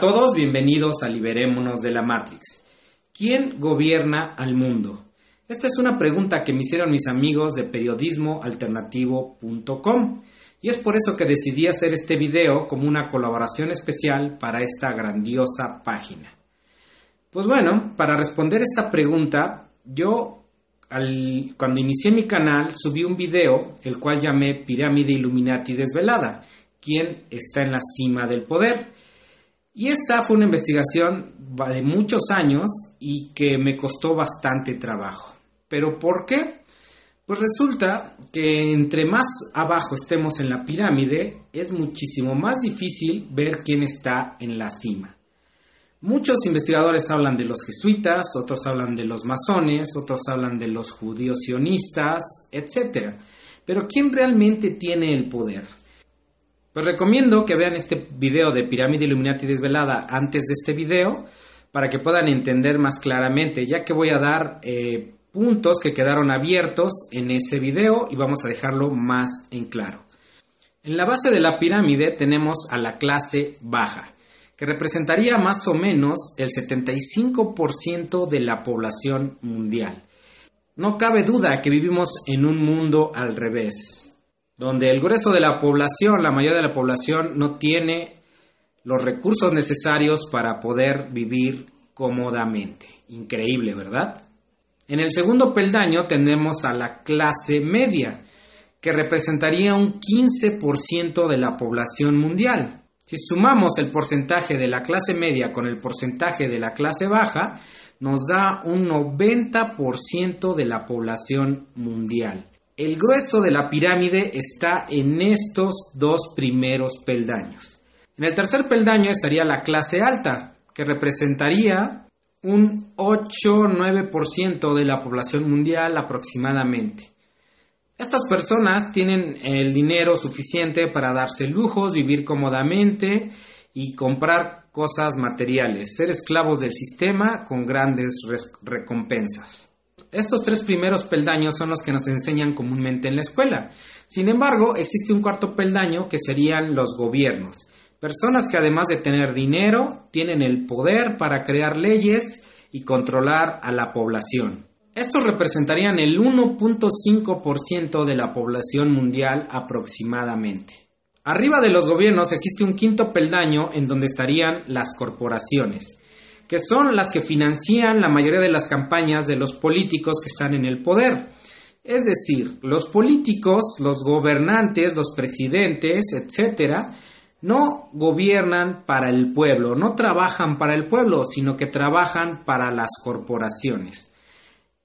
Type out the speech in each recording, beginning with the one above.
todos, bienvenidos a Liberémonos de la Matrix. ¿Quién gobierna al mundo? Esta es una pregunta que me hicieron mis amigos de periodismoalternativo.com y es por eso que decidí hacer este video como una colaboración especial para esta grandiosa página. Pues bueno, para responder esta pregunta, yo cuando inicié mi canal subí un video el cual llamé Pirámide Illuminati Desvelada, ¿quién está en la cima del poder? Y esta fue una investigación de muchos años y que me costó bastante trabajo. ¿Pero por qué? Pues resulta que entre más abajo estemos en la pirámide, es muchísimo más difícil ver quién está en la cima. Muchos investigadores hablan de los jesuitas, otros hablan de los masones, otros hablan de los judíos sionistas, etc. Pero ¿quién realmente tiene el poder? Pues recomiendo que vean este video de Pirámide Illuminati Desvelada antes de este video para que puedan entender más claramente, ya que voy a dar eh, puntos que quedaron abiertos en ese video y vamos a dejarlo más en claro. En la base de la pirámide tenemos a la clase baja, que representaría más o menos el 75% de la población mundial. No cabe duda que vivimos en un mundo al revés donde el grueso de la población, la mayoría de la población, no tiene los recursos necesarios para poder vivir cómodamente. Increíble, ¿verdad? En el segundo peldaño tenemos a la clase media, que representaría un 15% de la población mundial. Si sumamos el porcentaje de la clase media con el porcentaje de la clase baja, nos da un 90% de la población mundial. El grueso de la pirámide está en estos dos primeros peldaños. En el tercer peldaño estaría la clase alta, que representaría un 8-9% de la población mundial aproximadamente. Estas personas tienen el dinero suficiente para darse lujos, vivir cómodamente y comprar cosas materiales, ser esclavos del sistema con grandes recompensas. Estos tres primeros peldaños son los que nos enseñan comúnmente en la escuela. Sin embargo, existe un cuarto peldaño que serían los gobiernos. Personas que además de tener dinero, tienen el poder para crear leyes y controlar a la población. Estos representarían el 1.5% de la población mundial aproximadamente. Arriba de los gobiernos existe un quinto peldaño en donde estarían las corporaciones que son las que financian la mayoría de las campañas de los políticos que están en el poder. Es decir, los políticos, los gobernantes, los presidentes, etcétera, no gobiernan para el pueblo, no trabajan para el pueblo, sino que trabajan para las corporaciones.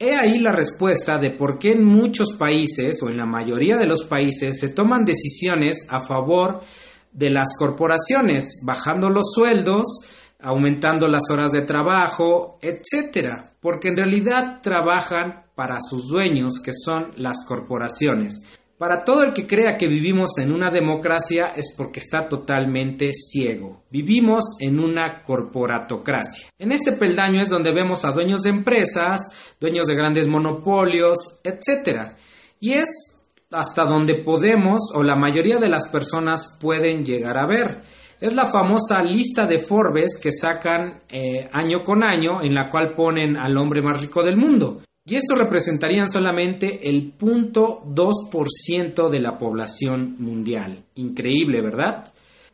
He ahí la respuesta de por qué en muchos países o en la mayoría de los países se toman decisiones a favor de las corporaciones, bajando los sueldos, aumentando las horas de trabajo, etcétera, porque en realidad trabajan para sus dueños, que son las corporaciones. Para todo el que crea que vivimos en una democracia es porque está totalmente ciego. Vivimos en una corporatocracia. En este peldaño es donde vemos a dueños de empresas, dueños de grandes monopolios, etcétera. Y es hasta donde podemos o la mayoría de las personas pueden llegar a ver. Es la famosa lista de Forbes que sacan eh, año con año en la cual ponen al hombre más rico del mundo. Y esto representarían solamente el 0.2% de la población mundial. Increíble, ¿verdad?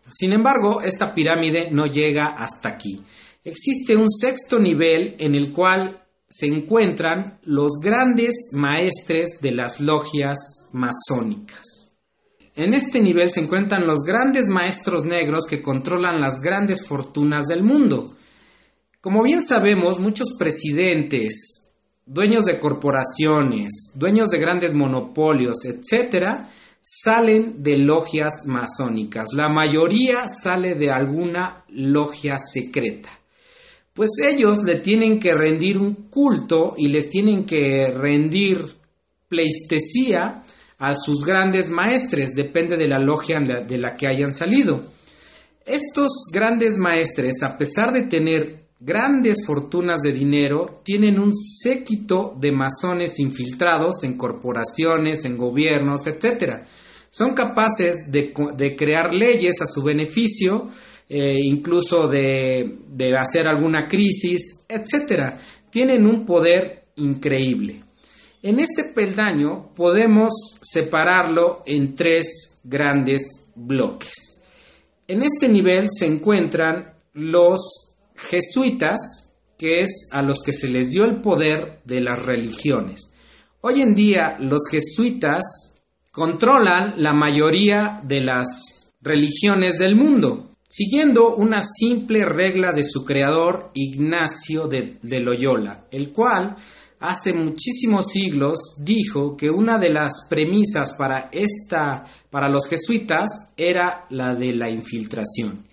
Sin embargo, esta pirámide no llega hasta aquí. Existe un sexto nivel en el cual se encuentran los grandes maestres de las logias masónicas. En este nivel se encuentran los grandes maestros negros que controlan las grandes fortunas del mundo. Como bien sabemos, muchos presidentes, dueños de corporaciones, dueños de grandes monopolios, etcétera, salen de logias masónicas. La mayoría sale de alguna logia secreta. Pues ellos le tienen que rendir un culto y les tienen que rendir pleistesía a sus grandes maestres, depende de la logia de la que hayan salido. Estos grandes maestres, a pesar de tener grandes fortunas de dinero, tienen un séquito de masones infiltrados en corporaciones, en gobiernos, etc. Son capaces de, crear leyes a su beneficio, eh, incluso de, de hacer alguna crisis, etc. Tienen un poder increíble. En este peldaño podemos separarlo en tres grandes bloques. En este nivel se encuentran los jesuitas, que es a los que se les dio el poder de las religiones. Hoy en día los jesuitas controlan la mayoría de las religiones del mundo, siguiendo una simple regla de su creador Ignacio de, de Loyola, el cual hace muchísimos siglos dijo que una de las premisas para esta para los jesuitas era la de la infiltración.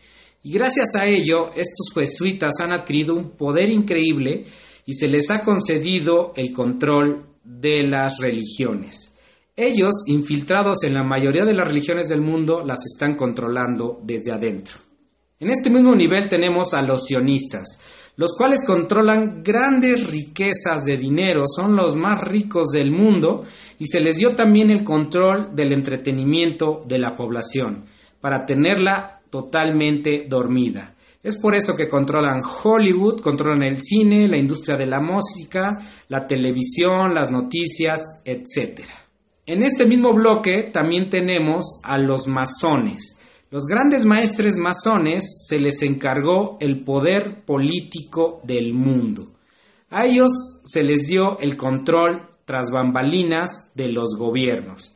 Y gracias a ello, estos jesuitas han adquirido un poder increíble y se les ha concedido el control de las religiones. Ellos, infiltrados en la mayoría de las religiones del mundo, las están controlando desde adentro. En este mismo nivel tenemos a los sionistas, los cuales controlan grandes riquezas de dinero, son los más ricos del mundo y se les dio también el control del entretenimiento de la población, para tenerla totalmente dormida. Es por eso que controlan Hollywood, controlan el cine, la industria de la música, la televisión, las noticias, etc. En este mismo bloque también tenemos a los masones, los grandes maestres masones se les encargó el poder político del mundo. A ellos se les dio el control tras bambalinas de los gobiernos.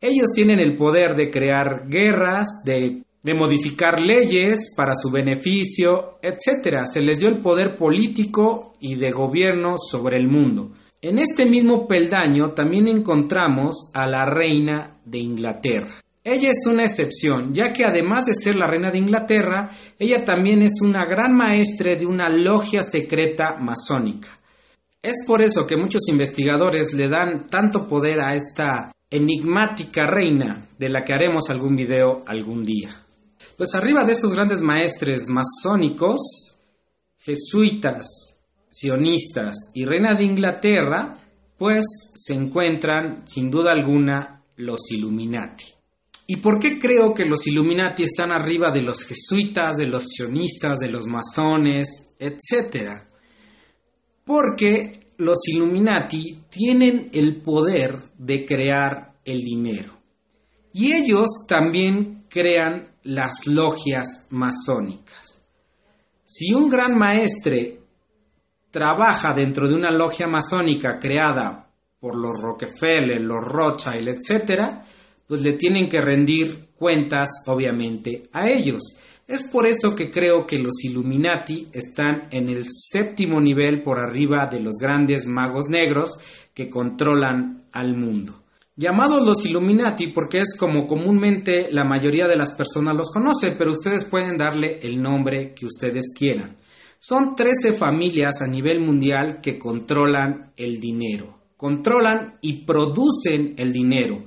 Ellos tienen el poder de crear guerras, de, modificar leyes para su beneficio, etc. Se les dio el poder político y de gobierno sobre el mundo. En este mismo peldaño también encontramos a la reina de Inglaterra. Ella es una excepción, ya que además de ser la reina de Inglaterra, ella también es una gran maestre de una logia secreta masónica. Es por eso que muchos investigadores le dan tanto poder a esta enigmática reina, de la que haremos algún video algún día. Pues arriba de estos grandes maestres masónicos, jesuitas, sionistas y reina de Inglaterra, pues se encuentran sin duda alguna los Illuminati. ¿Y por qué creo que los Illuminati están arriba de los jesuitas, de los sionistas, de los masones, etcétera? Porque los Illuminati tienen el poder de crear el dinero. Y ellos también crean las logias masónicas. Si un gran maestre trabaja dentro de una logia masónica creada por los Rockefeller, los Rothschild, etcétera, pues le tienen que rendir cuentas, obviamente, a ellos. Es por eso que creo que los Illuminati están en el séptimo nivel por arriba de los grandes magos negros que controlan al mundo. Llamados los Illuminati porque es como comúnmente la mayoría de las personas los conoce, pero ustedes pueden darle el nombre que ustedes quieran. Son 13 familias a nivel mundial que controlan el dinero. Controlan y producen el dinero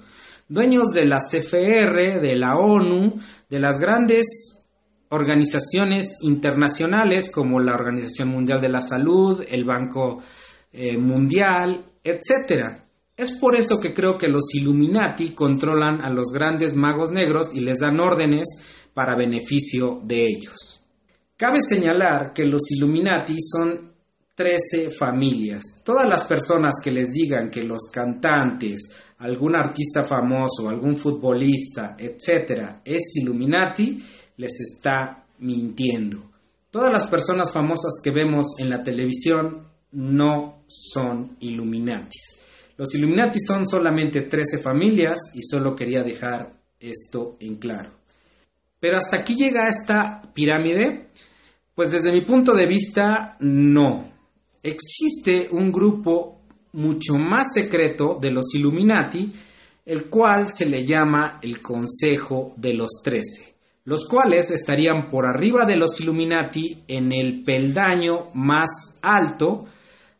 dueños de la CFR, de la ONU, de las grandes organizaciones internacionales como la Organización Mundial de la Salud, el Banco eh, Mundial, etc. Es por eso que creo que los Illuminati controlan a los grandes magos negros y les dan órdenes para beneficio de ellos. Cabe señalar que los Illuminati son 13 familias. Todas las personas que les digan que los cantantes, algún artista famoso, algún futbolista, etcétera, es Illuminati, les está mintiendo. Todas las personas famosas que vemos en la televisión no son Illuminatis. Los Illuminati son solamente 13 familias y solo quería dejar esto en claro. Pero hasta aquí llega esta pirámide. Pues desde mi punto de vista, no. Existe un grupo mucho más secreto de los Illuminati, el cual se le llama el Consejo de los Trece, los cuales estarían por arriba de los Illuminati en el peldaño más alto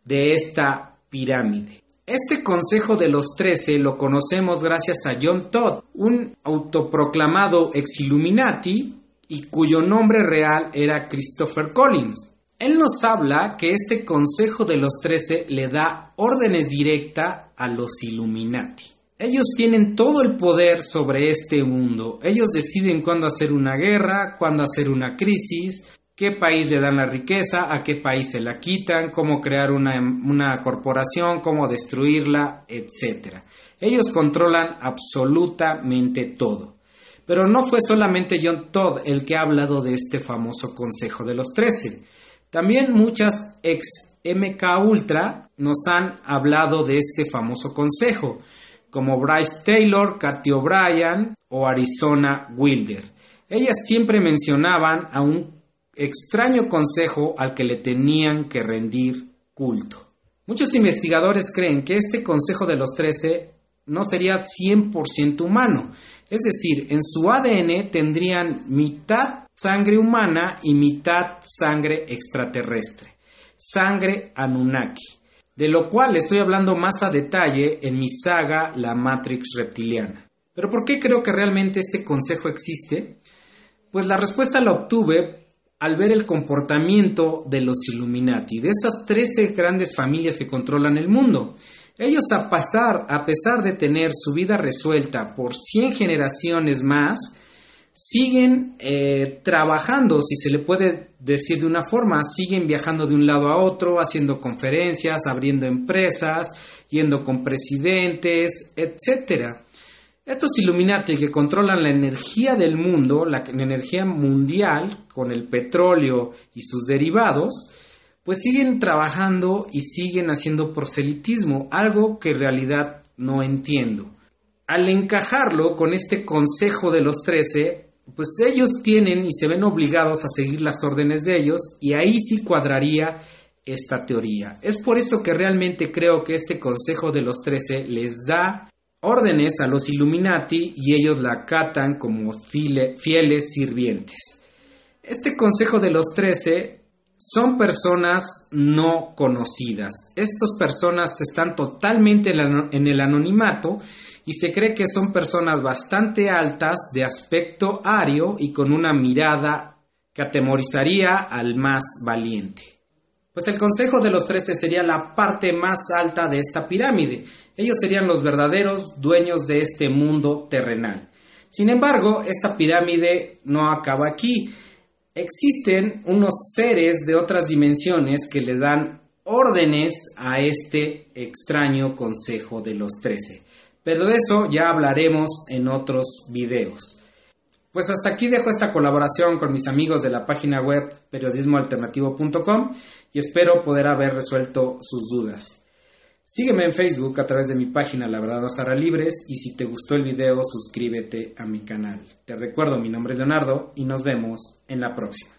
de esta pirámide. Este Consejo de los Trece lo conocemos gracias a John Todd, un autoproclamado ex Illuminati y cuyo nombre real era Christopher Collins. Él nos habla que este Consejo de los Trece le da órdenes directas a los Illuminati. Ellos tienen todo el poder sobre este mundo. Ellos deciden cuándo hacer una guerra, cuándo hacer una crisis, qué país le dan la riqueza, a qué país se la quitan, cómo crear una, una corporación, cómo destruirla, etc. Ellos controlan absolutamente todo. Pero no fue solamente John Todd el que ha hablado de este famoso Consejo de los Trece. También muchas ex MK Ultra nos han hablado de este famoso consejo, como Bryce Taylor, Katy O'Brien o Arizona Wilder. Ellas siempre mencionaban a un extraño consejo al que le tenían que rendir culto. Muchos investigadores creen que este consejo de los trece no sería 100% humano, es decir, en su ADN tendrían mitad sangre humana y mitad sangre extraterrestre, sangre Anunnaki, de lo cual estoy hablando más a detalle en mi saga La Matrix Reptiliana. Pero ¿por qué creo que realmente este consejo existe? Pues la respuesta la obtuve al ver el comportamiento de los Illuminati, de estas 13 grandes familias que controlan el mundo. Ellos a, a pesar de tener su vida resuelta por 100 generaciones más, siguen eh, trabajando, si se le puede decir de una forma, siguen viajando de un lado a otro, haciendo conferencias, abriendo empresas, yendo con presidentes, etcétera. Estos Illuminati que controlan la energía del mundo, la, energía mundial, con el petróleo y sus derivados, pues siguen trabajando y siguen haciendo proselitismo, algo que en realidad no entiendo. Al encajarlo con este consejo de los trece, pues ellos tienen y se ven obligados a seguir las órdenes de ellos y ahí sí cuadraría esta teoría. Es por eso que realmente creo que este consejo de los trece les da órdenes a los Illuminati y ellos la acatan como fieles sirvientes. Este Consejo de los Trece son personas no conocidas. Estas personas están totalmente en el anonimato y se cree que son personas bastante altas, de aspecto ario y con una mirada que atemorizaría al más valiente. Pues el Consejo de los Trece sería la parte más alta de esta pirámide ellos serían los verdaderos dueños de este mundo terrenal. Sin embargo, esta pirámide no acaba aquí. Existen unos seres de otras dimensiones que le dan órdenes a este extraño consejo de los trece. Pero de eso ya hablaremos en otros videos. Pues hasta aquí dejo esta colaboración con mis amigos de la página web periodismoalternativo.com y espero poder haber resuelto sus dudas. Sígueme en Facebook a través de mi página La Verdad Sara Libres y si te gustó el video suscríbete a mi canal. Te recuerdo mi nombre es Leonardo y nos vemos en la próxima.